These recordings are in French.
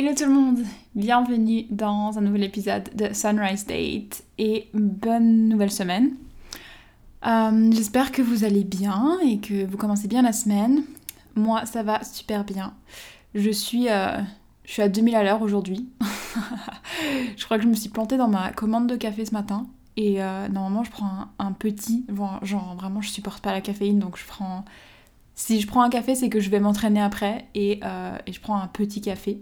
Hello tout le monde, bienvenue dans un nouvel épisode de Sunrise Date et bonne nouvelle semaine. Euh, j'espère que vous allez bien et que vous commencez bien la semaine. Moi ça va super bien. Je suis, euh, je suis à 2000 à l'heure aujourd'hui. je crois que je me suis plantée dans ma commande de café ce matin et euh, normalement je prends un, petit, genre vraiment je supporte pas la caféine donc je prends... Si je prends un café, c'est que je vais m'entraîner après et, je prends un petit café.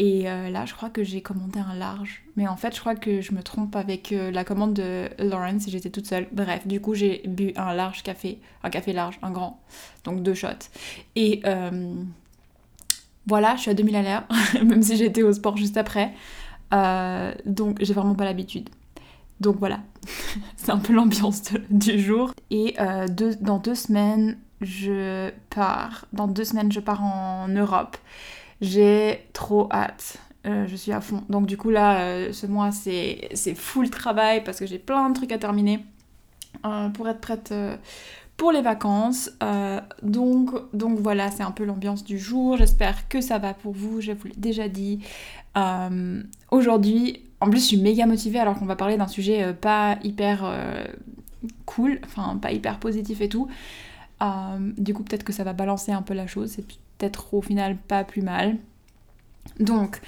Et euh, là, je crois que j'ai commandé un large. Mais en fait, je crois que je me trompe avec euh, la commande de Lawrence et j'étais toute seule. Bref, du coup, j'ai bu un large café. Un café large, un grand. Donc deux shots. Et euh, voilà, je suis à 2000 à l'heure, même si j'étais au sport juste après. donc, j'ai vraiment pas l'habitude. Donc voilà, c'est un peu l'ambiance du jour. Et dans deux semaines, je pars. Dans deux semaines, je pars en Europe. J'ai trop hâte. Euh, je suis à fond. Donc du coup là, euh, ce mois c'est full travail parce que j'ai plein de trucs à terminer euh, pour être prête pour les vacances. donc, donc voilà, c'est un peu l'ambiance du jour. J'espère que ça va pour vous, je vous l'ai déjà dit. Aujourd'hui, en plus je suis méga motivée alors qu'on va parler d'un sujet pas hyper cool, enfin pas hyper positif et tout. du coup peut-être que ça va balancer un peu la chose au final pas plus mal. Donc,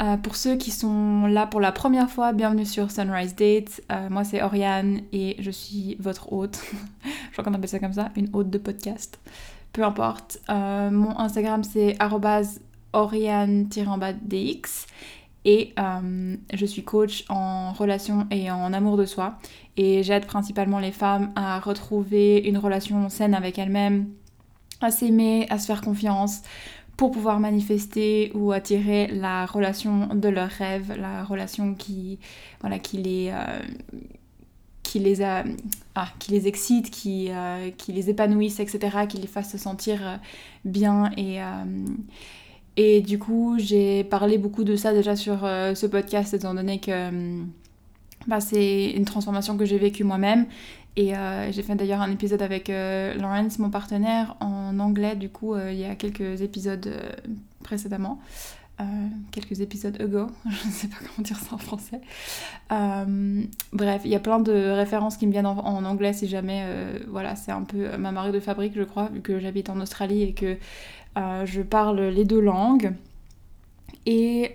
euh, pour ceux qui sont là pour la première fois, bienvenue sur Sunrise Date. Euh, moi c'est Oriane et je suis votre hôte. je crois qu'on appelle ça comme ça, une hôte de podcast. Peu importe. Euh, mon Instagram c'est oriane-dx et je suis coach en relation et en amour de soi. Et j'aide principalement les femmes à retrouver une relation saine avec elles-mêmes, à s'aimer, à se faire confiance pour pouvoir manifester ou attirer la relation de leurs rêves, la relation qui, voilà, qui les, euh, qui les, a, ah, qui les excite, qui, euh, qui les épanouisse, etc., qui les fasse se sentir euh, bien et... et du coup, j'ai parlé beaucoup de ça déjà sur ce podcast, étant donné que bah, c'est une transformation que j'ai vécue moi-même et euh, j'ai fait d'ailleurs un épisode avec euh, Lawrence, mon partenaire, en anglais, du coup, euh, il y a quelques épisodes précédemment. quelques épisodes ago, je ne sais pas comment dire ça en français. bref, il y a plein de références qui me viennent en, anglais si jamais, voilà, c'est un peu ma marque de fabrique, je crois, vu que j'habite en Australie et que je parle les deux langues. Et,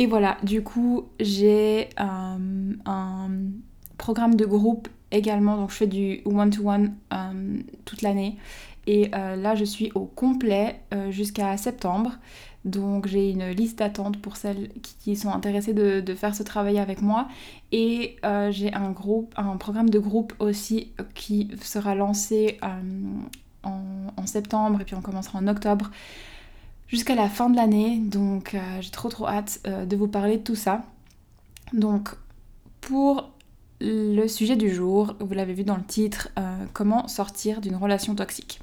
et voilà, du coup, j'ai un programme de groupe également, donc je fais du one-to-one euh, toute l'année. Et euh, là, je suis au complet euh, jusqu'à septembre. Donc j'ai une liste d'attente pour celles qui, sont intéressées de, faire ce travail avec moi. Et j'ai un, groupe, un programme de groupe aussi qui sera lancé en, septembre et puis on commencera en octobre jusqu'à la fin de l'année. Donc j'ai trop trop hâte de vous parler de tout ça. Donc pour le sujet du jour, vous l'avez vu dans le titre, euh, comment sortir d'une relation toxique.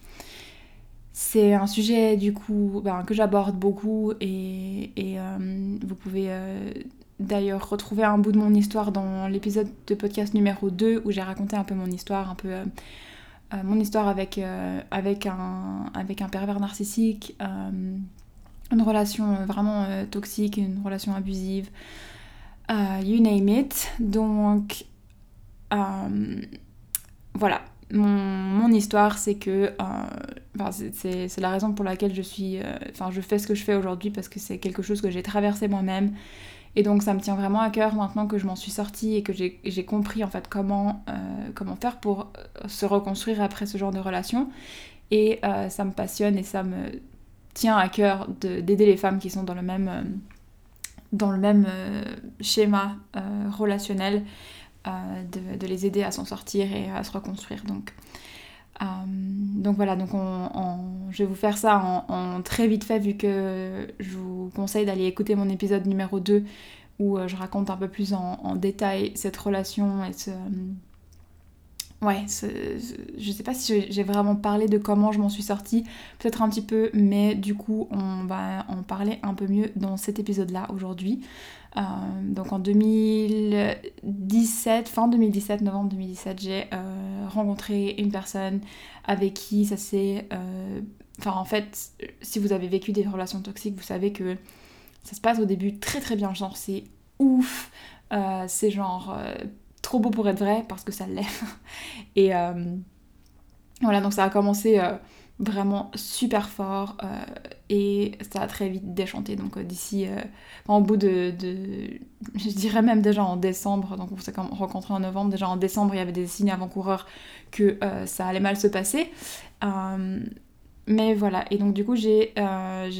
C'est un sujet du coup ben, que j'aborde beaucoup et, euh, vous pouvez euh, d'ailleurs retrouver un bout de mon histoire dans l'épisode de podcast numéro 2 où j'ai raconté un peu mon histoire, un peu mon histoire avec, avec, un, avec un pervers narcissique, une relation vraiment toxique, une relation abusive. you name it. Donc euh, voilà, mon, histoire, c'est que euh, c'est la raison pour laquelle je suis, euh, enfin, je fais ce que je fais aujourd'hui parce que c'est quelque chose que j'ai traversé moi-même. Et donc ça me tient vraiment à cœur maintenant que je m'en suis sortie et que j'ai compris en fait comment, comment faire pour se reconstruire après ce genre de relation. Et ça me passionne et ça me tient à cœur d'aider les femmes qui sont dans le même, dans le même schéma relationnel euh, de, les aider à s'en sortir et à se reconstruire. Donc, euh, donc voilà, donc je vais vous faire ça en, très vite fait vu que je vous conseille d'aller écouter mon épisode numéro 2 où euh, je raconte un peu plus en, détail cette relation et ce, ouais, je sais pas si j'ai vraiment parlé de comment je m'en suis sortie, peut-être un petit peu, mais du coup on va en parler un peu mieux dans cet épisode-là aujourd'hui. Euh, donc en 2017, fin 2017, novembre 2017, j'ai euh, rencontré une personne avec qui ça s'est... Euh, enfin en fait, si vous avez vécu des relations toxiques, vous savez que ça se passe au début très très bien, genre c'est ouf, c'est genre trop beau pour être vrai parce que ça l'est. Et euh, voilà, donc ça a commencé euh, vraiment super fort euh, et ça a très vite déchanté. Donc d'ici, en bout de, je dirais même déjà en décembre, donc on s'est rencontré en novembre, déjà en décembre il y avait des signes avant-coureurs que ça allait mal se passer. mais voilà, et donc du coup j'ai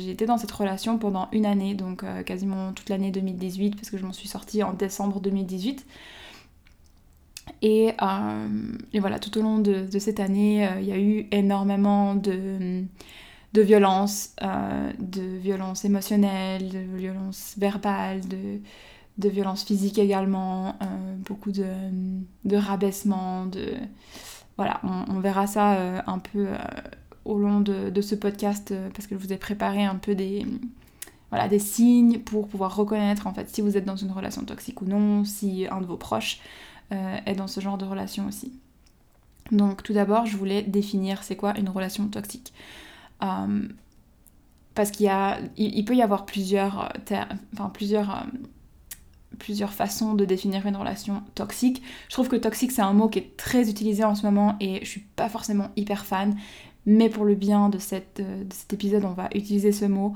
été dans cette relation pendant une année, donc quasiment toute l'année 2018, parce que je m'en suis sortie en décembre 2018. Euh, et, voilà, tout au long de, cette année, euh, il y a eu énormément de, de violences, euh, de violences émotionnelles, de violences verbales, de, de violences physiques également, beaucoup de, de rabaissement, de... Voilà, on, verra ça un peu au long de, de, ce podcast parce que je vous ai préparé un peu des, voilà, des signes pour pouvoir reconnaître en fait si vous êtes dans une relation toxique ou non, si un de vos proches est dans ce genre de relation aussi. Donc tout d'abord, je voulais définir c'est quoi une relation toxique. Euh, parce qu'il y a, il, peut y avoir plusieurs, enfin, plusieurs, euh, plusieurs façons de définir une relation toxique. Je trouve que toxique c'est un mot qui est très utilisé en ce moment et je suis pas forcément hyper fan. Mais pour le bien de, cette, de cet épisode, on va utiliser ce mot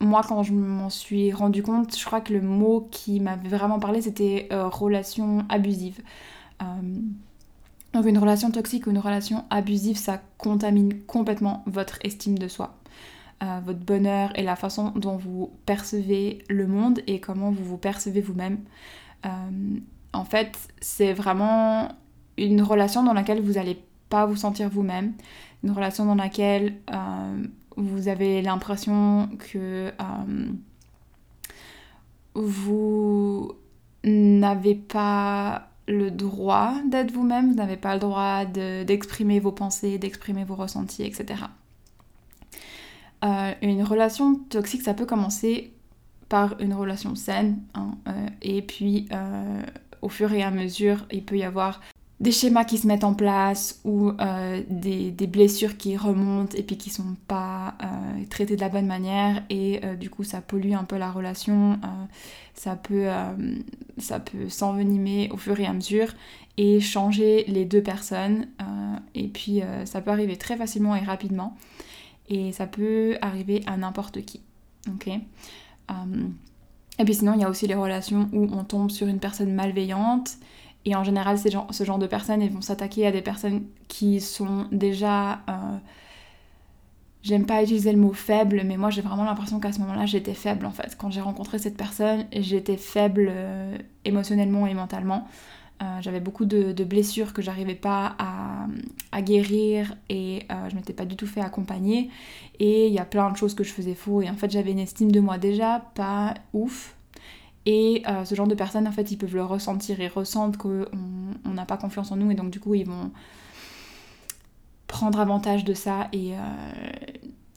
moi, quand je m'en suis rendu compte, je crois que le mot qui m'avait vraiment parlé, c'était euh, relation abusive. Euh, donc une relation toxique ou une relation abusive, ça contamine complètement votre estime de soi, euh, votre bonheur et la façon dont vous percevez le monde et comment vous vous percevez vous-même. en fait, c'est vraiment une relation dans laquelle vous n'allez pas vous sentir vous-même, une relation dans laquelle vous avez l'impression que euh, vous n'avez pas le droit d'être vous-même, vous n'avez pas le droit d'exprimer vos pensées, d'exprimer vos ressentis, etc. Euh, une relation toxique, ça peut commencer par une relation saine, hein, euh, et puis au fur et à mesure, il peut y avoir des schémas qui se mettent en place ou euh, des, blessures qui remontent et puis qui sont pas euh, traitées de la bonne manière et euh, du coup ça pollue un peu la relation, ça peut, peut s'envenimer au fur et à mesure et changer les deux personnes et puis ça peut arriver très facilement et rapidement et ça peut arriver à n'importe qui. Ok? Et puis sinon il y a aussi les relations où on tombe sur une personne malveillante et en général, ce genre de personnes, elles vont s'attaquer à des personnes qui sont déjà... Euh, j'aime pas utiliser le mot faible, mais moi j'ai vraiment l'impression qu'à ce moment-là, j'étais faible en fait. Quand j'ai rencontré cette personne, j'étais faible euh, émotionnellement et mentalement. Euh, j'avais beaucoup de, blessures que j'arrivais pas à, guérir et je m'étais pas du tout fait accompagner. Et il y a plein de choses que je faisais faux. Et en fait, j'avais une estime de moi déjà pas ouf. Et euh, ce genre de personnes, en fait, ils peuvent le ressentir. Ils ressentent qu'on n'a pas confiance en nous et donc du coup, ils vont prendre avantage de ça et, euh,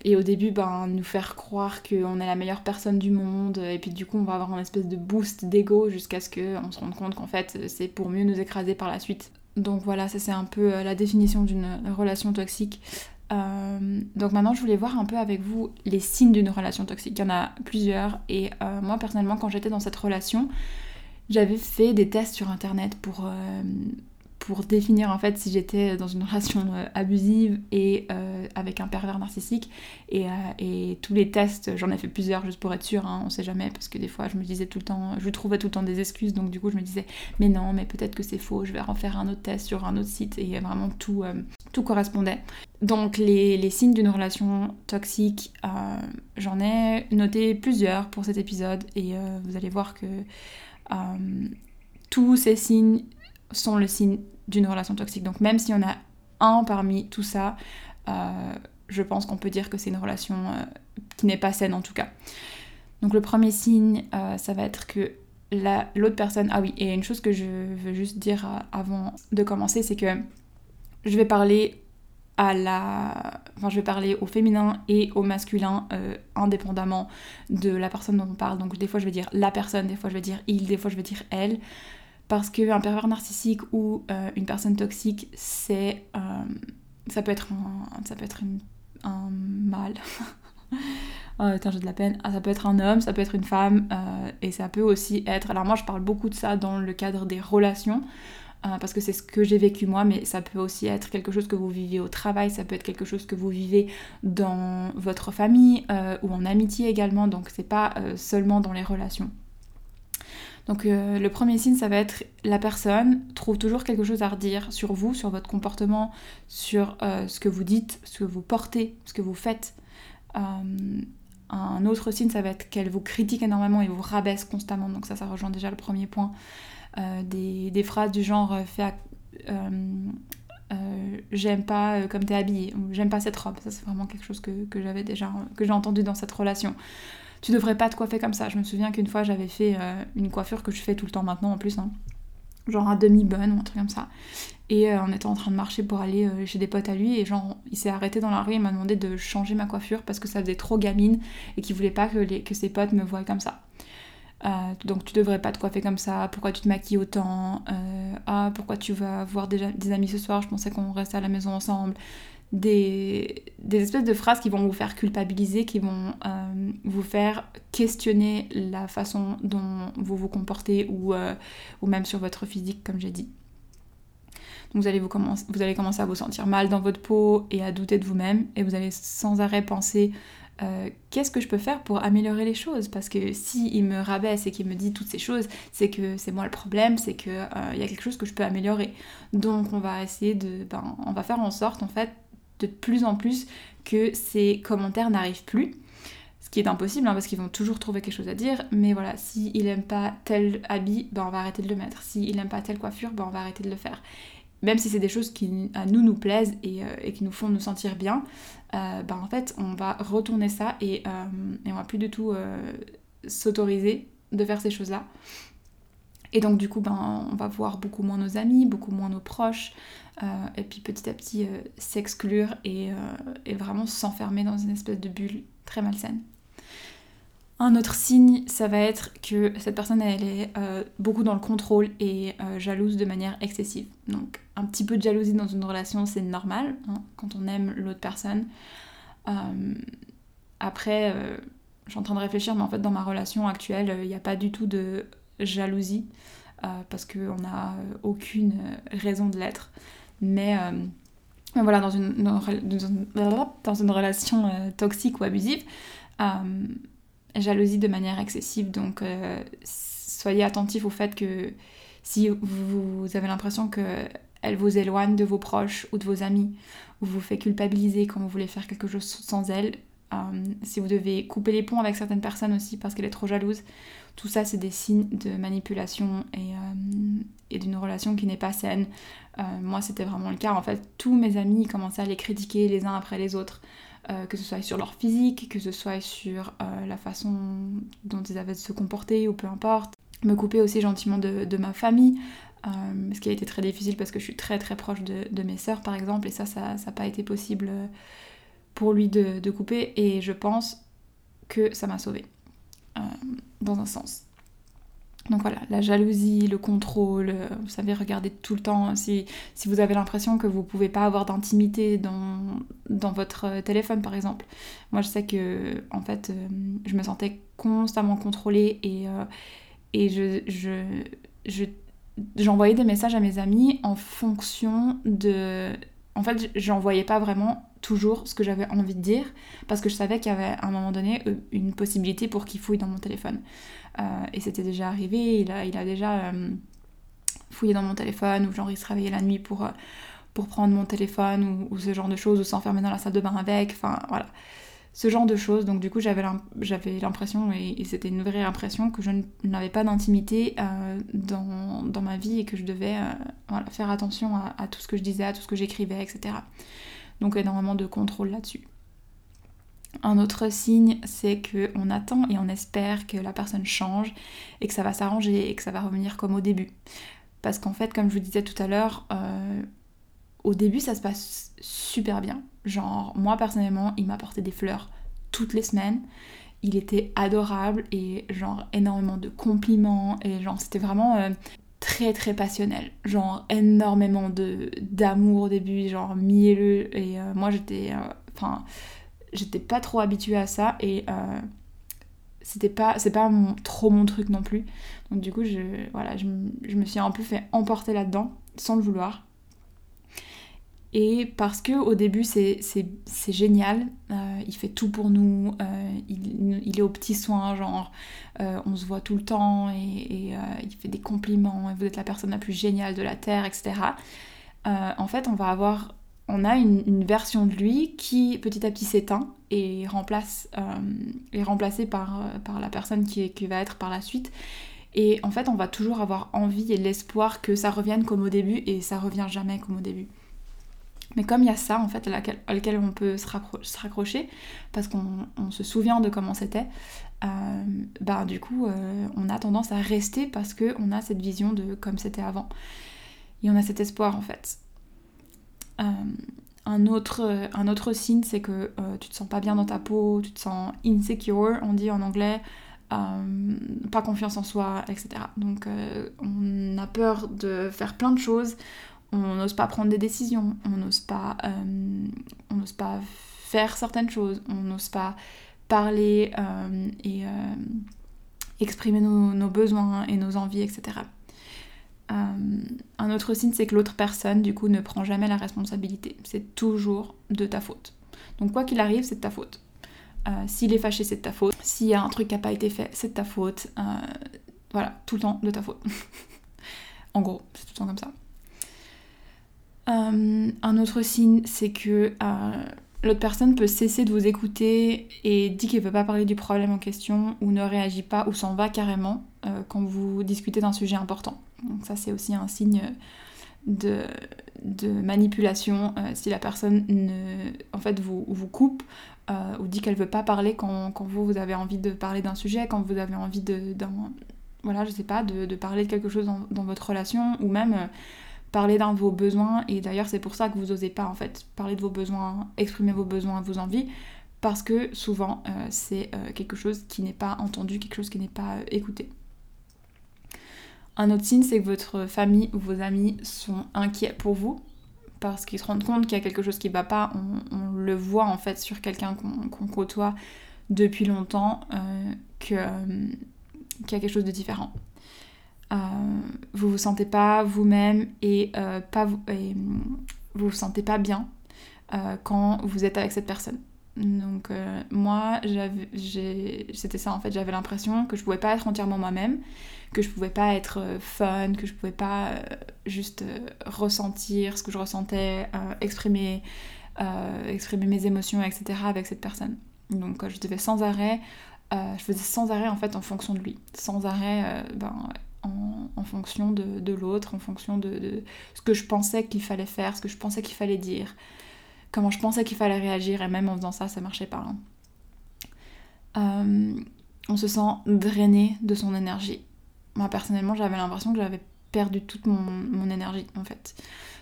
et au début, ben, nous faire croire qu'on est la meilleure personne du monde et puis du coup, on va avoir un espèce de boost d'ego jusqu'à ce qu'on se rende compte qu'en fait, c'est pour mieux nous écraser par la suite. Donc voilà, ça c'est un peu euh, la définition d'une relation toxique. Euh, donc maintenant, je voulais voir un peu avec vous les signes d'une relation toxique. Il y en a plusieurs. Et euh, moi, personnellement, quand j'étais dans cette relation, j'avais fait des tests sur Internet pour, euh, pour définir en fait si j'étais dans une relation abusive et avec un pervers narcissique. Et, et tous les tests, j'en ai fait plusieurs juste pour être sûre, hein, on sait jamais, parce que des fois, je me disais tout le temps, je trouvais tout le temps des excuses. Donc du coup, je me disais, mais non, mais peut-être que c'est faux, je vais refaire un autre test sur un autre site. Et vraiment tout tout correspondait. Donc les, signes d'une relation toxique, euh, j'en ai noté plusieurs pour cet épisode et euh, vous allez voir que euh, tous ces signes sont le signe d'une relation toxique. Donc même s'il y en a un parmi tout ça, je pense qu'on peut dire que c'est une relation qui n'est pas saine en tout cas. Donc le premier signe, ça va être que l'autre personne. Ah oui, et une chose que je veux juste dire euh, avant de commencer, c'est que je vais parler à la. Je vais parler au féminin et au masculin euh, indépendamment de la personne dont on parle. Donc, des fois, je vais dire la personne, des fois, je vais dire il, des fois, je vais dire elle. Parce qu'un pervers narcissique ou euh, une personne toxique, c'est. ça peut être un, ça peut être un mâle. oh, j'ai de la peine. Ah, ça peut être un homme, ça peut être une femme, euh, et ça peut aussi être. Alors, moi, je parle beaucoup de ça dans le cadre des relations. Euh, parce que c'est ce que j'ai vécu moi, mais ça peut aussi être quelque chose que vous vivez au travail, ça peut être quelque chose que vous vivez dans votre famille euh, ou en amitié également, donc c'est pas seulement dans les relations. Donc le premier signe, ça va être la personne trouve toujours quelque chose à redire sur vous, sur votre comportement, sur ce que vous dites, ce que vous portez, ce que vous faites. Euh, un autre signe, ça va être qu'elle vous critique énormément et vous rabaisse constamment. Donc ça, ça rejoint déjà le premier point. Euh, des, phrases du genre euh, j'aime pas comme t'es habillée ou j'aime pas cette robe. Ça, c'est vraiment quelque chose que, j'avais déjà que j'ai entendu dans cette relation. Tu devrais pas te coiffer comme ça. Je me souviens qu'une fois, j'avais fait une coiffure que je fais tout le temps maintenant en plus. Hein genre un demi-bun ou un truc comme ça. Et euh, on était en train de marcher pour aller euh, chez des potes à lui et genre il s'est arrêté dans la rue et m'a demandé de changer ma coiffure parce que ça faisait trop gamine et qu'il voulait pas que, ses potes me voient comme ça. Euh, donc tu devrais pas te coiffer comme ça, pourquoi tu te maquilles autant, ah pourquoi tu vas voir des amis ce soir, je pensais qu'on restait à la maison ensemble, des, espèces de phrases qui vont vous faire culpabiliser, qui vont euh, vous faire questionner la façon dont vous vous comportez ou, euh, ou même sur votre physique, comme j'ai dit. Vous allez, vous, commencer, vous allez commencer à vous sentir mal dans votre peau et à douter de vous-même et vous allez sans arrêt penser euh, qu'est-ce que je peux faire pour améliorer les choses? Parce que si il me rabaisse et qu'il me dit toutes ces choses, c'est que c'est moi le problème, c'est qu'il il y a quelque chose que je peux améliorer. Donc on va essayer de, ben, on va faire en sorte en fait de plus en plus que ces commentaires n'arrivent plus. Ce qui est impossible hein, parce qu'ils vont toujours trouver quelque chose à dire. Mais voilà, s'il il aime pas tel habit, ben on va arrêter de le mettre. S'il il aime pas telle coiffure, ben on va arrêter de le faire. Même si c'est des choses qui à nous nous plaisent et, euh, qui nous font nous sentir bien, euh, ben en fait on va retourner ça et, euh, et on va plus du tout s'autoriser de faire ces choses-là. Et donc du coup, ben, on va voir beaucoup moins nos amis, beaucoup moins nos proches, euh, et puis petit à petit euh, s'exclure et, euh, et, vraiment s'enfermer dans une espèce de bulle très malsaine. Un autre signe, ça va être que cette personne, elle est beaucoup dans le contrôle et jalouse de manière excessive. Donc un petit peu de jalousie dans une relation, c'est normal hein, quand on aime l'autre personne. après, je suis en train de réfléchir, mais en fait dans ma relation actuelle, il n'y a pas du tout de jalousie, euh, parce qu'on n'a aucune raison de l'être. Mais euh, voilà, dans une, dans une relation euh, toxique ou abusive, jalousie de manière excessive. Donc soyez attentifs au fait que si vous avez l'impression qu'elle vous éloigne de vos proches ou de vos amis, ou vous fait culpabiliser quand vous voulez faire quelque chose sans elle, si vous devez couper les ponts avec certaines personnes aussi parce qu'elle est trop jalouse, tout ça, c'est des signes de manipulation et, euh, d'une relation qui n'est pas saine. Euh, moi, c'était vraiment le cas. En fait, tous mes amis commençaient à les critiquer les uns après les autres, euh, que ce soit sur leur physique, que ce soit sur la façon dont ils avaient de se comporter ou peu importe. Me couper aussi gentiment de, ma famille, ce qui a été très difficile parce que je suis très très proche de, mes sœurs par exemple, et ça, ça n'a pas été possible pour lui de, couper, et je pense que ça m'a sauvée. Euh, dans un sens. Donc voilà, la jalousie, le contrôle, euh, vous savez, regardez tout le temps. Si, vous avez l'impression que vous pouvez pas avoir d'intimité dans, dans votre téléphone, par exemple. Moi, je sais que, en fait, euh, je me sentais constamment contrôlée et, je, j'envoyais des messages à mes amis en fonction de... En fait, j'envoyais pas vraiment toujours ce que j'avais envie de dire parce que je savais qu'il y avait à un moment donné euh, une possibilité pour qu'il fouille dans mon téléphone. Euh, et c'était déjà arrivé, il a, déjà euh, fouillé dans mon téléphone ou genre il se réveillait la nuit pour, pour prendre mon téléphone ou, ce genre de choses ou s'enfermer dans la salle de bain avec, enfin voilà. Ce genre de choses, donc du coup j'avais l'impression, et, c'était une vraie impression, que je n'avais pas d'intimité dans, dans, ma vie et que je devais faire attention à, tout ce que je disais, à tout ce que j'écrivais, etc. Donc énormément de contrôle là-dessus. Un autre signe, c'est qu'on attend et on espère que la personne change et que ça va s'arranger et que ça va revenir comme au début. Parce qu'en fait, comme je vous disais tout à l'heure, euh, au début ça se passe super bien. Genre, moi personnellement, il m'apportait des fleurs toutes les semaines. Il était adorable et genre énormément de compliments et genre c'était vraiment euh, très très passionnel. Genre énormément de d'amour au début, genre mielleux. Et euh, moi j'étais enfin j'étais pas trop habituée à ça. Et euh, c'était pas c'est pas trop mon truc non plus. Donc du coup je voilà je, me suis un peu fait emporter là dedans sans le vouloir et parce que au début c'est génial, euh, il fait tout pour nous, euh, il, est aux petits soins, genre on se voit tout le temps et, il fait des compliments, vous êtes la personne la plus géniale de la Terre, etc. en fait on va avoir on a une, version de lui qui petit à petit s'éteint et remplace, euh, est remplacée par, euh, par la personne qui, qui, va être par la suite. Et en fait, on va toujours avoir envie et l'espoir que ça revienne comme au début et ça revient jamais comme au début. Mais comme il y a ça en fait à, laquelle, on peut se, raccrocher parce qu'on se souvient de comment c'était, euh, bah du coup on a tendance à rester parce qu'on a cette vision de comme c'était avant. Et on a cet espoir en fait. Euh, un, autre, un autre signe, c'est que euh, tu te sens pas bien dans ta peau, tu te sens insecure, on dit en anglais, euh, pas confiance en soi, etc. Donc on a peur de faire plein de choses, on n'ose pas prendre des décisions, on n'ose pas, on n'ose pas faire certaines choses, on n'ose pas parler et exprimer nos, besoins et nos envies, etc. Euh, un autre signe, c'est que l'autre personne, du coup, ne prend jamais la responsabilité. C'est toujours de ta faute. Donc, quoi qu'il arrive, c'est de ta faute. Euh, s'il est fâché, c'est de ta faute. S'il y a un truc qui n'a pas été fait, c'est de ta faute. Euh, voilà, tout le temps de ta faute. en gros, c'est tout le temps comme ça. Un autre signe, c'est que l'autre personne peut cesser de vous écouter et dit qu'il ne veut pas parler du problème en question ou ne réagit pas ou s'en va carrément quand vous discutez d'un sujet important. Donc ça c'est aussi un signe de, manipulation euh, si la personne ne, en fait, vous, vous coupe euh, ou dit qu'elle veut pas parler quand, vous, vous avez envie de parler d'un sujet, quand vous avez envie de, voilà, je sais pas, de, parler de quelque chose dans, votre relation ou même euh, parler d'un de vos besoins. Et d'ailleurs c'est pour ça que vous osez pas en fait parler de vos besoins, exprimer vos besoins, vos envies parce que souvent c'est quelque chose qui n'est pas entendu, quelque chose qui n'est pas écouté. Un autre signe, c'est que votre famille ou vos amis sont inquiets pour vous parce qu'ils se rendent compte qu'il y a quelque chose qui ne va pas. On, le voit en fait sur quelqu'un qu'on côtoie depuis longtemps euh, euh, qu'il y a quelque chose de différent. Euh, vous vous sentez pas vous-même et, pas vous, et vous sentez pas bien quand vous êtes avec cette personne. Donc moi, c'était ça en fait, j'avais l'impression que je pouvais pas être entièrement moi-même, que je pouvais pas être euh, fun, que je pouvais pas euh, juste euh, ressentir ce que je ressentais, exprimer, exprimer mes émotions, etc. avec cette personne. Donc je devais sans arrêt, je faisais sans arrêt en fait en fonction de lui, sans arrêt ben, en, fonction de, l'autre, en fonction de, ce que je pensais qu'il fallait faire, ce que je pensais qu'il fallait dire, comment je pensais qu'il fallait réagir, et même en faisant ça, ça marchait pas. Hein. on se sent drainé de son énergie moi personnellement j'avais l'impression que j'avais perdu toute mon, énergie en fait.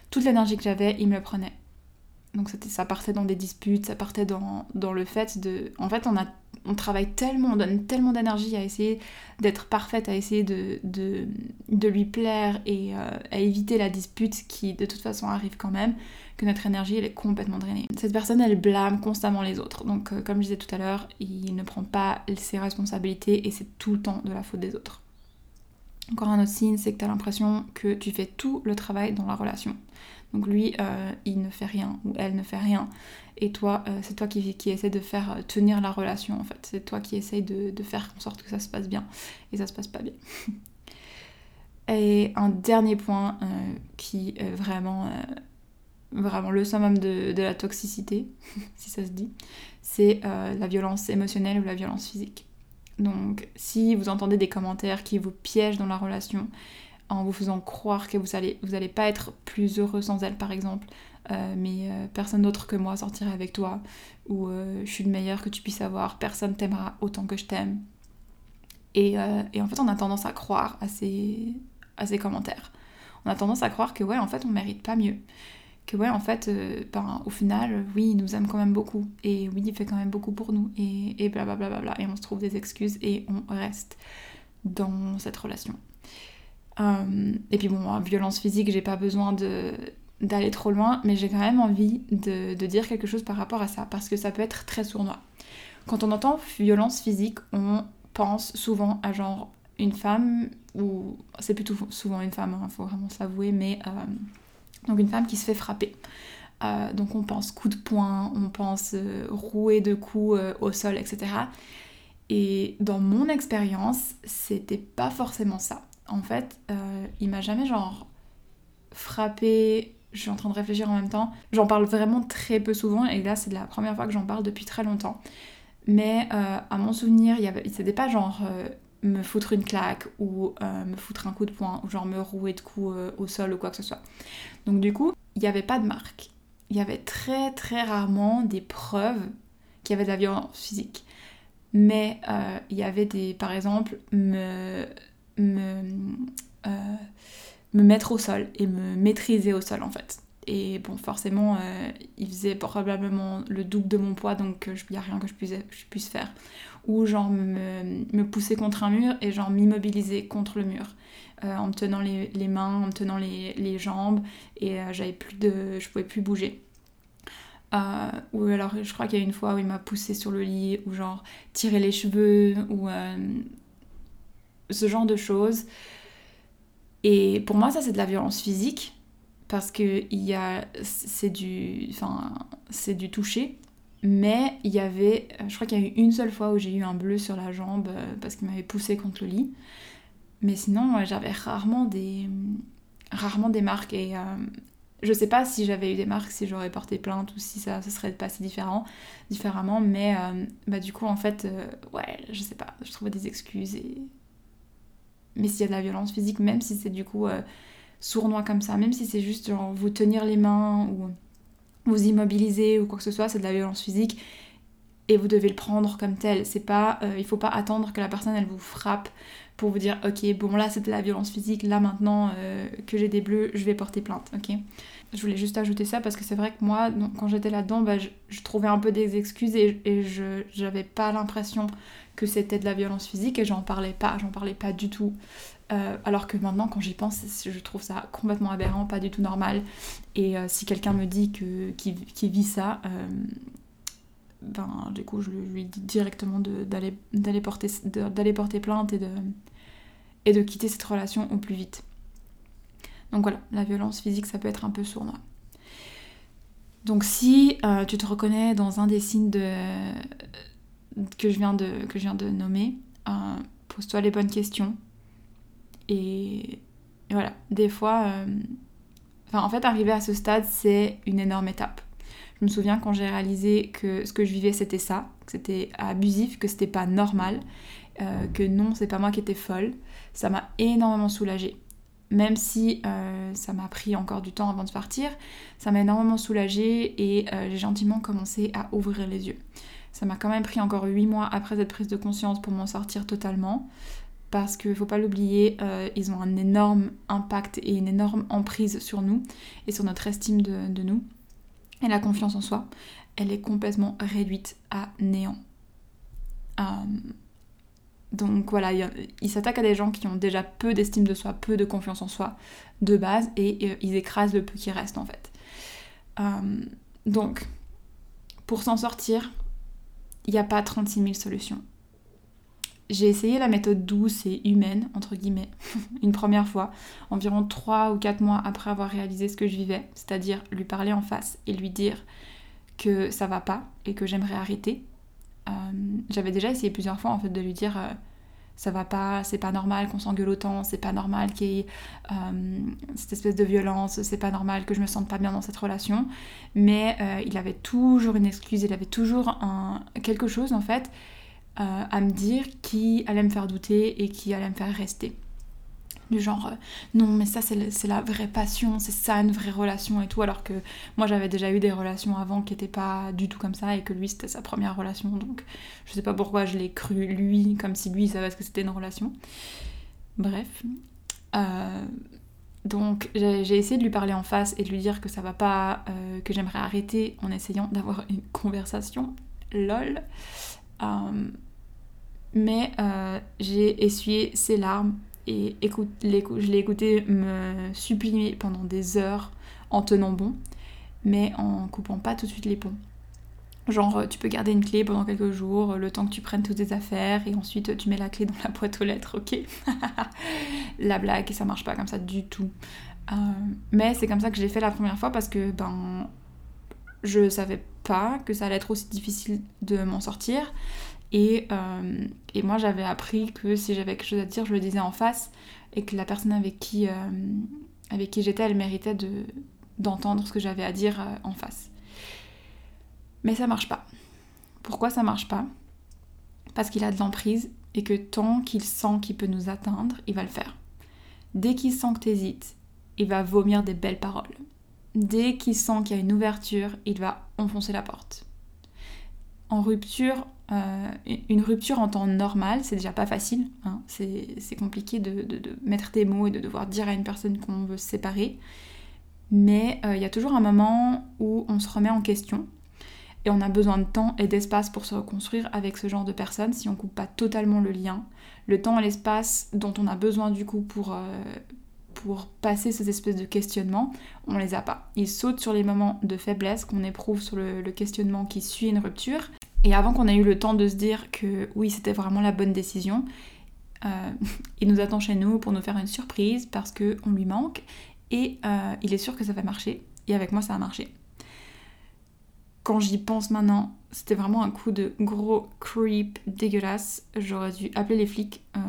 Toute l'énergie que j'avais, il me le prenait. Donc ça partait dans des disputes, ça partait dans, le fait de... En fait on, a, on travaille tellement, on donne tellement d'énergie à essayer d'être parfaite, à essayer de, de, lui plaire et euh, à éviter la dispute qui de toute façon arrive quand même, que notre énergie elle est complètement drainée. Cette personne elle blâme constamment les autres. Donc euh, comme je disais tout à l'heure, il ne prend pas ses responsabilités et c'est tout le temps de la faute des autres. Encore un autre signe, c'est que tu as l'impression que tu fais tout le travail dans la relation. Donc lui, euh, il ne fait rien ou elle ne fait rien. Et toi, euh, c'est toi qui, qui essaie de faire euh, tenir la relation en fait. C'est toi qui essaie de, faire en sorte que ça se passe bien. Et ça se passe pas bien. et un dernier point qui est vraiment, le summum de la toxicité, si ça se dit, c'est la violence émotionnelle ou la violence physique. Donc si vous entendez des commentaires qui vous piègent dans la relation, en vous faisant croire que vous allez, vous allez pas être plus heureux sans elle par exemple, mais personne d'autre que moi sortirait avec toi, ou je suis le meilleur que tu puisses avoir, personne t'aimera autant que je t'aime. Et, en fait, on a tendance à croire à ces, à ces commentaires. On a tendance à croire que ouais, en fait, on mérite pas mieux que ouais, en fait, euh, ben, au final, oui, il nous aime quand même beaucoup. Et oui, il fait quand même beaucoup pour nous. Et, et blablabla. Bla, bla, bla, et on se trouve des excuses et on reste dans cette relation. Euh, et puis bon, violence physique, j'ai pas besoin de d'aller trop loin, mais j'ai quand même envie de, de, dire quelque chose par rapport à ça, parce que ça peut être très sournois. Quand on entend violence physique, on pense souvent à genre une femme, ou c'est plutôt souvent une femme, il hein, faut vraiment s'avouer, mais euh, donc une femme qui se fait frapper. Euh, donc on pense coup de poing, on pense rouer de coups au sol, etc. Et dans mon expérience, c'était pas forcément ça. En fait, il m'a jamais genre frappé. Je suis en train de réfléchir en même temps. J'en parle vraiment très peu souvent et là c'est la première fois que j'en parle depuis très longtemps. Mais à mon souvenir, c'était pas genre me foutre une claque ou me foutre un coup de poing ou genre me rouer de coups au sol ou quoi que ce soit. Donc du coup, il n'y avait pas de marque. Il y avait très très rarement des preuves qu'il y avait de la violence physique. Mais euh, il y avait des, par exemple, me, me, euh, me mettre au sol et me maîtriser au sol en fait. Et bon, forcément, euh, il faisait probablement le double de mon poids, donc il n'y a rien que je puisse, je puisse faire. Ou genre me, me, pousser contre un mur et genre m'immobiliser contre le mur. Euh, en me tenant les, mains, en me tenant les, jambes, et euh, j'avais plus de. je pouvais plus bouger. Euh, ou alors je crois qu'il y a une fois où il m'a poussé sur le lit, ou genre tirer les cheveux, ou ce genre de choses. Et pour moi, ça c'est de la violence physique, parce que y a, c'est du, enfin, du toucher. Mais il y avait, je crois qu'il y a eu une seule fois où j'ai eu un bleu sur la jambe parce qu'il m'avait poussé contre le lit. Mais sinon, j'avais rarement des, rarement des marques et euh, je sais pas si j'avais eu des marques, si j'aurais porté plainte ou si ça, ça serait passé différent, différemment, mais euh, bah, du coup, en fait, euh, ouais, je sais pas, je trouvais des excuses et. Mais s'il y a de la violence physique, même si c'est du coup sournois comme ça, même si c'est juste genre vous tenir les mains ou vous immobiliser ou quoi que ce soit, c'est de la violence physique et vous devez le prendre comme tel. C'est pas, il faut pas attendre que la personne elle vous frappe pour vous dire ok bon là c'était la violence physique, là maintenant euh, que j'ai des bleus je vais porter plainte, ok Je voulais juste ajouter ça parce que c'est vrai que moi quand j'étais là-dedans bah, je, trouvais un peu des excuses et, je j'avais pas l'impression que c'était de la violence physique et j'en parlais pas, j'en parlais pas du tout. Euh, alors que maintenant quand j'y pense je trouve ça complètement aberrant, pas du tout normal et euh, si quelqu'un me dit que qui, vit ça ben, du coup, je lui dis directement d'aller porter, porter plainte et de, et de quitter cette relation au plus vite. Donc voilà, la violence physique, ça peut être un peu sournois. Donc si euh, tu te reconnais dans un des signes que, je viens de, que je viens de nommer, euh, pose-toi les bonnes questions. Et, voilà, des fois, euh, en fait, arriver à ce stade, c'est une énorme étape. Je me souviens quand j'ai réalisé que ce que je vivais, c'était ça, que c'était abusif, que c'était pas normal, que non, c'est pas moi qui étais folle ça m'a énormément soulagée. Même si euh, ça m'a pris encore du temps avant de partir, ça m'a énormément soulagée et euh, j'ai gentiment commencé à ouvrir les yeux. Ça m'a quand même pris encore 8 mois après cette prise de conscience pour m'en sortir totalement. Parce qu'il ne faut pas l'oublier, euh, ils ont un énorme impact et une énorme emprise sur nous et sur notre estime de, nous. Et la confiance en soi, elle est complètement réduite à néant. Donc voilà, il, s'attaque à des gens qui ont déjà peu d'estime de soi, peu de confiance en soi de base, et euh, ils écrasent le peu qui reste en fait. Euh, donc, pour s'en sortir, il n'y a pas 36 000 solutions. J'ai essayé la méthode douce et humaine, entre guillemets, une première fois, environ 3 ou 4 mois après avoir réalisé ce que je vivais, c'est-à-dire lui parler en face et lui dire que ça va pas et que j'aimerais arrêter, euh, j'avais déjà essayé plusieurs fois en fait de lui dire euh, ça va pas, c'est pas normal qu'on s'engueule autant, c'est pas normal qu'il y ait euh, cette espèce de violence, c'est pas normal que je me sente pas bien dans cette relation. Mais il avait toujours une excuse, il avait toujours quelque chose en fait à me dire qui allait me faire douter et qui allait me faire rester. Du genre euh, non mais ça c'est la vraie passion, c'est ça une vraie relation et tout alors que moi j'avais déjà eu des relations avant qui n'étaient pas du tout comme ça et que lui c'était sa première relation donc je sais pas pourquoi je l'ai cru lui comme si lui savait ce que c'était une relation. Bref. Euh, donc j'ai essayé de lui parler en face et de lui dire que ça va pas, euh, que j'aimerais arrêter en essayant d'avoir une conversation. Lol. mais j'ai essuyé ses larmes et écoute, je l'ai écouté me supplier pendant des heures en tenant bon, mais en coupant pas tout de suite les ponts. Genre, tu peux garder une clé pendant quelques jours, le temps que tu prennes toutes tes affaires, et ensuite tu mets la clé dans la boîte aux lettres, ok? La blague, ça marche pas comme ça du tout. Euh, mais c'est comme ça que j'ai fait la première fois parce que ben je savais pas que ça allait être aussi difficile de m'en sortir. Euh, et, moi, j'avais appris que si j'avais quelque chose à dire, je le disais en face et que la personne avec qui, euh, j'étais, elle méritait de, d'entendre ce que j'avais à dire euh, en face. Mais ça marche pas. Pourquoi ça marche pas? Parce qu'il a de l'emprise et que tant qu'il sent qu'il peut nous atteindre, il va le faire. Dès qu'il sent que tu hésites, il va vomir des belles paroles. Dès qu'il sent qu'il y a une ouverture, il va enfoncer la porte. En rupture, euh, une rupture en temps normal, c'est déjà pas facile. Hein. C'est compliqué de, mettre des mots et de devoir dire à une personne qu'on veut se séparer. Mais euh, il y a toujours un moment où on se remet en question et on a besoin de temps et d'espace pour se reconstruire avec ce genre de personnes si on coupe pas totalement le lien. Le temps et l'espace dont on a besoin du coup pour, euh, pour passer ces espèces de questionnements, on les a pas. Ils sautent sur les moments de faiblesse qu'on éprouve sur le questionnement qui suit une rupture et avant qu'on ait eu le temps de se dire que oui, c'était vraiment la bonne décision, euh, il nous attend chez nous pour nous faire une surprise parce qu'on lui manque et euh, il est sûr que ça va marcher. Et avec moi, ça a marché. Quand j'y pense maintenant, c'était vraiment un coup de gros creep dégueulasse. J'aurais dû appeler les flics euh,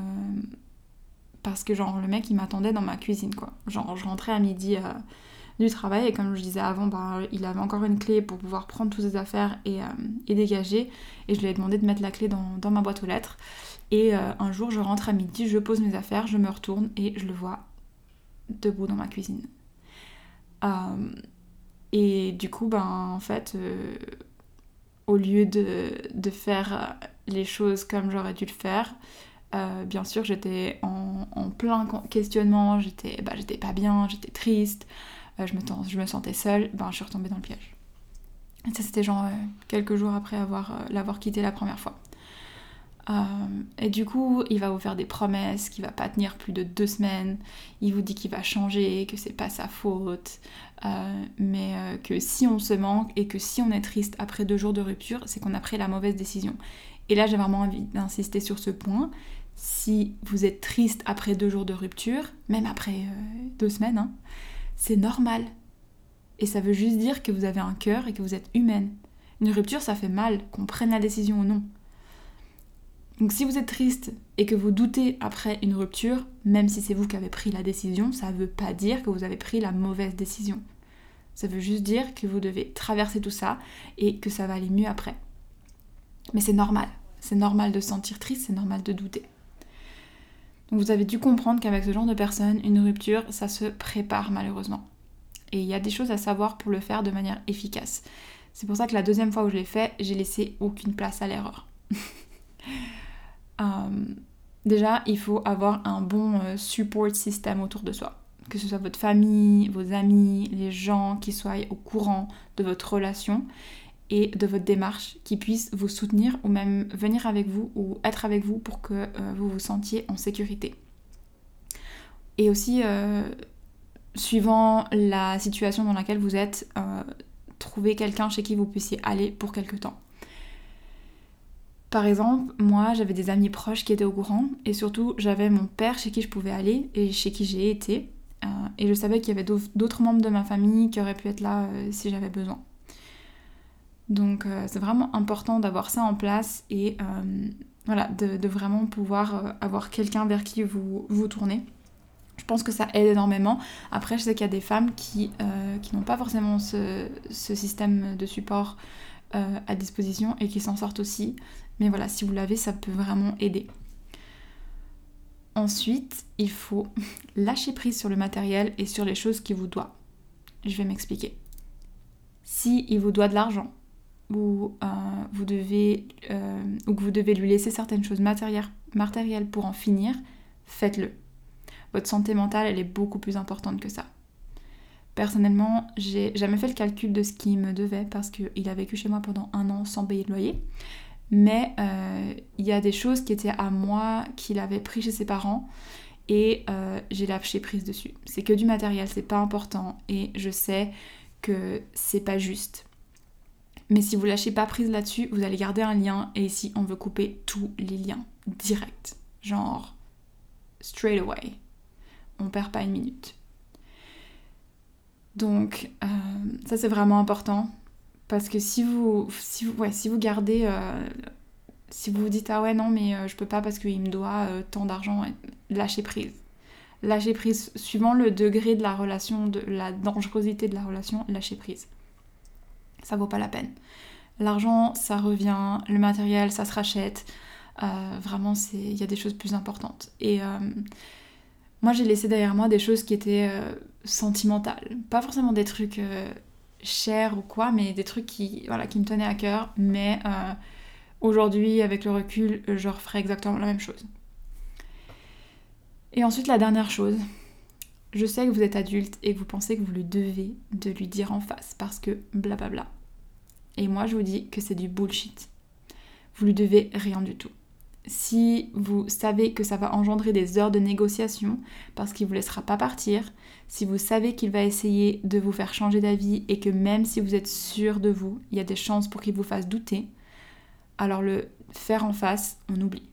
parce que genre le mec il m'attendait dans ma cuisine quoi. Genre je rentrais à midi du travail. Et comme je disais avant, bah, il avait encore une clé pour pouvoir prendre toutes ses affaires et, euh, dégager. Et je lui ai demandé de mettre la clé dans, ma boîte aux lettres. Et euh, un jour, je rentre à midi, je pose mes affaires, je me retourne et je le vois debout dans ma cuisine. Euh, et du coup, ben, en fait, au lieu de, faire les choses comme j'aurais dû le faire, bien sûr, j'étais en, plein questionnement, j'étais bah, pas bien, j'étais triste, je, me, sentais seule, ben, je suis retombée dans le piège. Ça, c'était genre euh, quelques jours après avoir, euh, l'avoir quitté la première fois. et du coup, il va vous faire des promesses qu'il va pas tenir plus de deux semaines. Il vous dit qu'il va changer, que c'est pas sa faute, mais que si on se manque et que si on est triste après deux jours de rupture, c'est qu'on a pris la mauvaise décision. Et là, j'ai vraiment envie d'insister sur ce point. Si vous êtes triste après deux jours de rupture, même après deux semaines, hein, c'est normal. Et ça veut juste dire que vous avez un cœur et que vous êtes humaine. Une rupture, ça fait mal, qu'on prenne la décision ou non. Donc si vous êtes triste et que vous doutez après une rupture, même si c'est vous qui avez pris la décision, ça ne veut pas dire que vous avez pris la mauvaise décision. Ça veut juste dire que vous devez traverser tout ça et que ça va aller mieux après. Mais c'est normal. C'est normal de se sentir triste, c'est normal de douter. Vous avez dû comprendre qu'avec ce genre de personnes, une rupture, ça se prépare malheureusement. Et il y a des choses à savoir pour le faire de manière efficace. C'est pour ça que la deuxième fois où je l'ai fait, j'ai laissé aucune place à l'erreur. Euh, déjà, il faut avoir un bon euh, support système autour de soi. Que ce soit votre famille, vos amis, les gens qui soient au courant de votre relation et de votre démarche qui puisse vous soutenir ou même venir avec vous ou être avec vous pour que euh, vous vous sentiez en sécurité. Et aussi, euh, suivant la situation dans laquelle vous êtes, euh, trouver quelqu'un chez qui vous puissiez aller pour quelque temps. Par exemple, moi j'avais des amis proches qui étaient au courant et surtout j'avais mon père chez qui je pouvais aller et chez qui j'ai été. et je savais qu'il y avait d'autres membres de ma famille qui auraient pu être là si j'avais besoin. Donc euh, c'est vraiment important d'avoir ça en place et euh, voilà, de, vraiment pouvoir euh, avoir quelqu'un vers qui vous vous tournez. Je pense que ça aide énormément. Après, je sais qu'il y a des femmes qui, qui n'ont pas forcément ce, système de support à disposition et qui s'en sortent aussi. Mais voilà, si vous l'avez, ça peut vraiment aider. Ensuite, il faut lâcher prise sur le matériel et sur les choses qui vous doivent. Je vais m'expliquer. Si il vous doit de l'argent, ou, euh, vous devez, euh, ou que vous devez lui laisser certaines choses matérielles pour en finir, faites-le. Votre santé mentale, elle est beaucoup plus importante que ça. Personnellement, j'ai jamais fait le calcul de ce qu'il me devait parce qu'il a vécu chez moi pendant un an sans payer de loyer. Mais euh, il y a des choses qui étaient à moi qu'il avait pris chez ses parents et euh, j'ai lâché prise dessus. C'est que du matériel, c'est pas important et je sais que c'est pas juste. Mais si vous lâchez pas prise là-dessus, vous allez garder un lien et ici on veut couper tous les liens direct. Genre straight away. On perd pas une minute. Donc euh, ça c'est vraiment important parce que si vous, si vous, gardez, euh, si vous vous dites ah ouais non mais euh, je peux pas parce qu'il me doit tant d'argent, lâchez prise. Lâchez prise, suivant le degré de la relation, de la dangerosité de la relation, lâchez prise. Ça vaut pas la peine. L'argent, ça revient, le matériel, ça se rachète. vraiment, il y a des choses plus importantes. Et moi, j'ai laissé derrière moi des choses qui étaient euh, sentimentales. Pas forcément des trucs euh, chers ou quoi, mais des trucs qui, voilà, qui me tenaient à cœur. Mais euh, aujourd'hui, avec le recul, je referai exactement la même chose. Et ensuite, la dernière chose. Je sais que vous êtes adulte et que vous pensez que vous le devez de lui dire en face parce que blablabla. Et moi, je vous dis que c'est du bullshit. Vous lui devez rien du tout si vous savez que ça va engendrer des heures de négociation parce qu'il ne vous laissera pas partir, si vous savez qu'il va essayer de vous faire changer d'avis et que même si vous êtes sûr de vous, il y a des chances pour qu'il vous fasse douter, alors le faire en face, on oublie.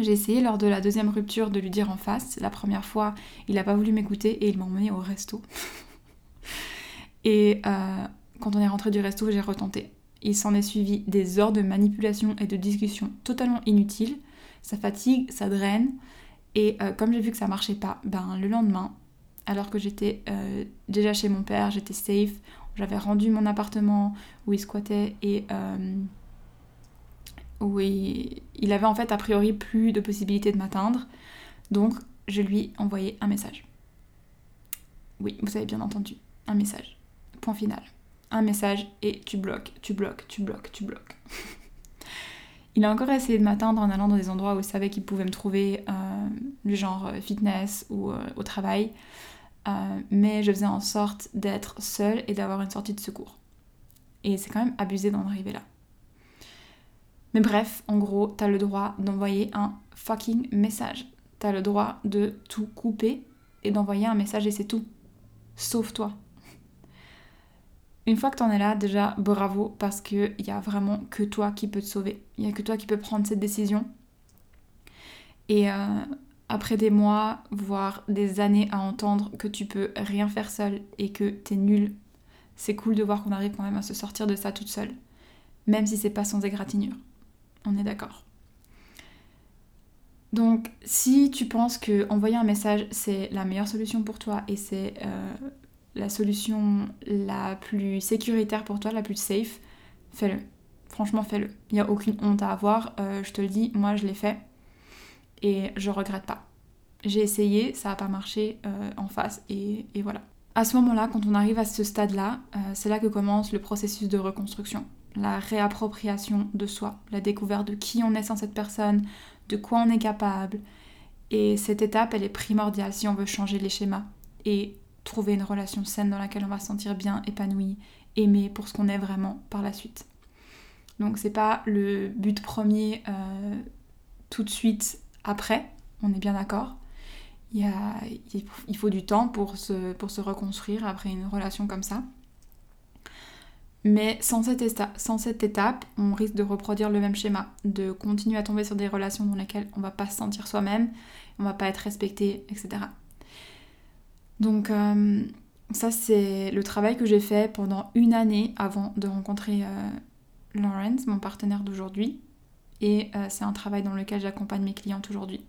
J'ai essayé lors de la deuxième rupture de lui dire en face. La première fois, il n'a pas voulu m'écouter et il m'a emmené au resto. et euh, quand on est rentré du resto, j'ai retenté. Il s'en est suivi des heures de manipulation et de discussion totalement inutiles. Ça fatigue, ça draine. Et euh, comme j'ai vu que ça marchait pas, ben le lendemain, alors que j'étais euh, déjà chez mon père, j'étais safe, j'avais rendu mon appartement où il squattait et où il, avait en fait a priori plus de possibilités de m'atteindre. Donc je lui ai envoyé un message. Oui, vous avez bien entendu, un message. Point final un message et tu bloques, tu bloques, tu bloques, tu bloques. il a encore essayé de m'atteindre en allant dans des endroits où il savait qu'il pouvait me trouver, euh, du genre euh, fitness ou euh, au travail. mais je faisais en sorte d'être seule et d'avoir une sortie de secours. Et c'est quand même abusé d'en arriver là. Mais bref, en gros, t'as le droit d'envoyer un fucking message. T'as le droit de tout couper et d'envoyer un message et c'est tout. Sauf toi. Une fois que t'en es là, déjà bravo parce qu'il n'y a vraiment que toi qui peux te sauver. Il n'y a que toi qui peux prendre cette décision. Et euh, après des mois, voire des années à entendre que tu peux rien faire seul et que t'es nul, c'est cool de voir qu'on arrive quand même à se sortir de ça toute seule. Même si c'est pas sans égratignure. On est d'accord. Donc, si tu penses que envoyer un message c'est la meilleure solution pour toi et c'est euh, la solution la plus sécuritaire pour toi, la plus safe, fais-le. Franchement, fais-le. Il n'y a aucune honte à avoir. Euh, je te le dis, moi je l'ai fait et je regrette pas. J'ai essayé, ça n'a pas marché euh, en face et, voilà. À ce moment-là, quand on arrive à ce stade-là, c'est là que commence le processus de reconstruction. La réappropriation de soi, la découverte de qui on est sans cette personne, de quoi on est capable. Et cette étape, elle est primordiale si on veut changer les schémas. Et trouver une relation saine dans laquelle on va se sentir bien, épanoui, aimé pour ce qu'on est vraiment par la suite. Donc c'est pas le but premier euh, tout de suite après, on est bien d'accord. Il, il, faut du temps pour se, pour se reconstruire après une relation comme ça. Mais sans cette, étape, on risque de reproduire le même schéma, de continuer à tomber sur des relations dans lesquelles on va pas se sentir soi-même, on va pas être respecté, etc. Donc euh, ça c'est le travail que j'ai fait pendant une année avant de rencontrer euh, Lawrence, mon partenaire d'aujourd'hui. Et euh, c'est un travail dans lequel j'accompagne mes clientes aujourd'hui.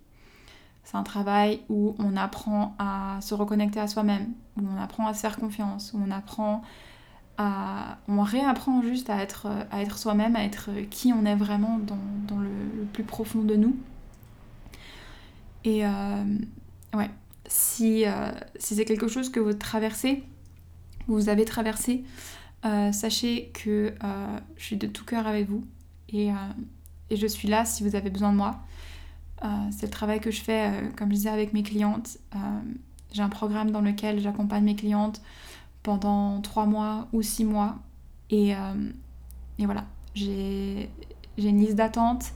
C'est un travail où on apprend à se reconnecter à soi-même, où on apprend à se faire confiance, où on apprend On réapprend juste à être, à être soi-même, à être qui on est vraiment dans, le plus profond de nous. Et ouais, si, si c'est quelque chose que vous traversez, vous avez traversé, sachez que je suis de tout cœur avec vous et, et, je suis là si vous avez besoin de moi. c'est le travail que je fais, comme je disais, avec mes clientes. J'ai un programme dans lequel j'accompagne mes clientes pendant 3 mois ou 6 mois. Et, et voilà, j'ai une liste d'attente.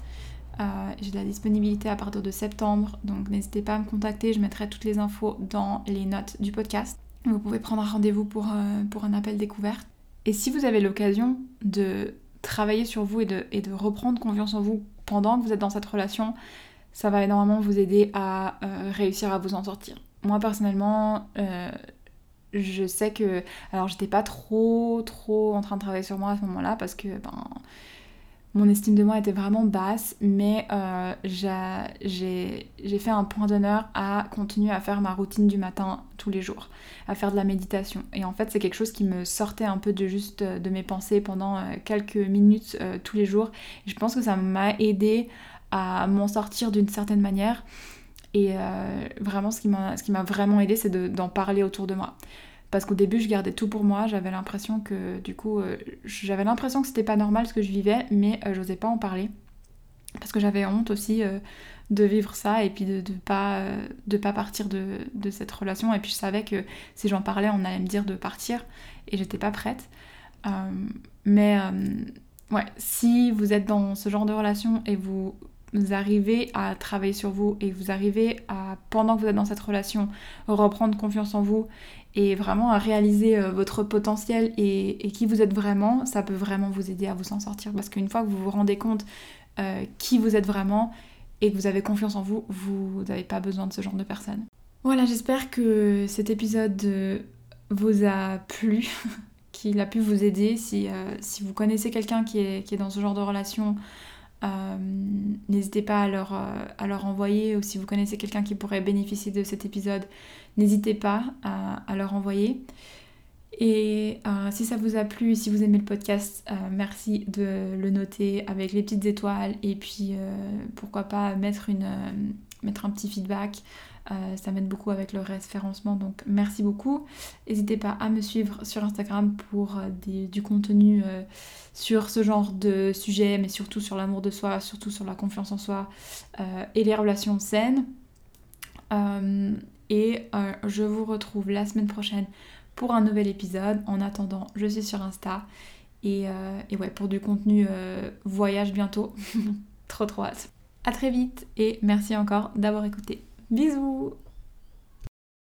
Euh, j'ai de la disponibilité à partir de septembre, donc n'hésitez pas à me contacter, je mettrai toutes les infos dans les notes du podcast. Vous pouvez prendre un rendez-vous pour, euh, pour un appel découverte. Et si vous avez l'occasion de travailler sur vous et de, et de, reprendre confiance en vous pendant que vous êtes dans cette relation, ça va énormément vous aider à euh, réussir à vous en sortir. Moi personnellement, je sais que... Alors j'étais pas trop trop en train de travailler sur moi à ce moment-là parce que ben mon estime de moi était vraiment basse, mais euh, j'ai fait un point d'honneur à continuer à faire ma routine du matin tous les jours, à faire de la méditation. Et en fait, c'est quelque chose qui me sortait un peu de juste euh, de mes pensées pendant euh, quelques minutes tous les jours. Je pense que ça m'a aidé à m'en sortir d'une certaine manière. Et vraiment, ce qui m'a vraiment aidé, c'est d'en parler autour de moi. Parce qu'au début, je gardais tout pour moi. J'avais l'impression que, du coup, euh, j'avais l'impression que c'était pas normal ce que je vivais, mais euh, j'osais pas en parler. Parce que j'avais honte aussi euh, de vivre ça et puis de, de pas, de pas partir de, de, cette relation. Et puis je savais que si j'en parlais, on allait me dire de partir et j'étais pas prête. mais ouais, si vous êtes dans ce genre de relation et vous vous arrivez à travailler sur vous et vous arrivez à, pendant que vous êtes dans cette relation, reprendre confiance en vous et vraiment à réaliser euh, votre potentiel et, qui vous êtes vraiment, ça peut vraiment vous aider à vous en sortir. Parce qu'une fois que vous vous rendez compte euh, qui vous êtes vraiment et que vous avez confiance en vous, vous n'avez pas besoin de ce genre de personne. Voilà, j'espère que cet épisode euh, vous a plu, qu'il a pu vous aider. Si, si vous connaissez quelqu'un qui est, qui est dans ce genre de relation, euh, n'hésitez pas à leur, euh, à leur envoyer, ou si vous connaissez quelqu'un qui pourrait bénéficier de cet épisode, n'hésitez pas à, leur envoyer. Et euh, si ça vous a plu, si vous aimez le podcast, merci de le noter avec les petites étoiles et puis pourquoi pas mettre, un petit feedback. Euh, ça m'aide beaucoup avec le référencement, donc merci beaucoup. N'hésitez pas à me suivre sur Instagram pour euh, du contenu euh, sur ce genre de sujet, mais surtout sur l'amour de soi, surtout sur la confiance en soi et les relations saines. et je vous retrouve la semaine prochaine pour un nouvel épisode. En attendant, je suis sur Insta. Et, et ouais, pour du contenu voyage bientôt. trop trop hâte. A très vite et merci encore d'avoir écouté. Bisous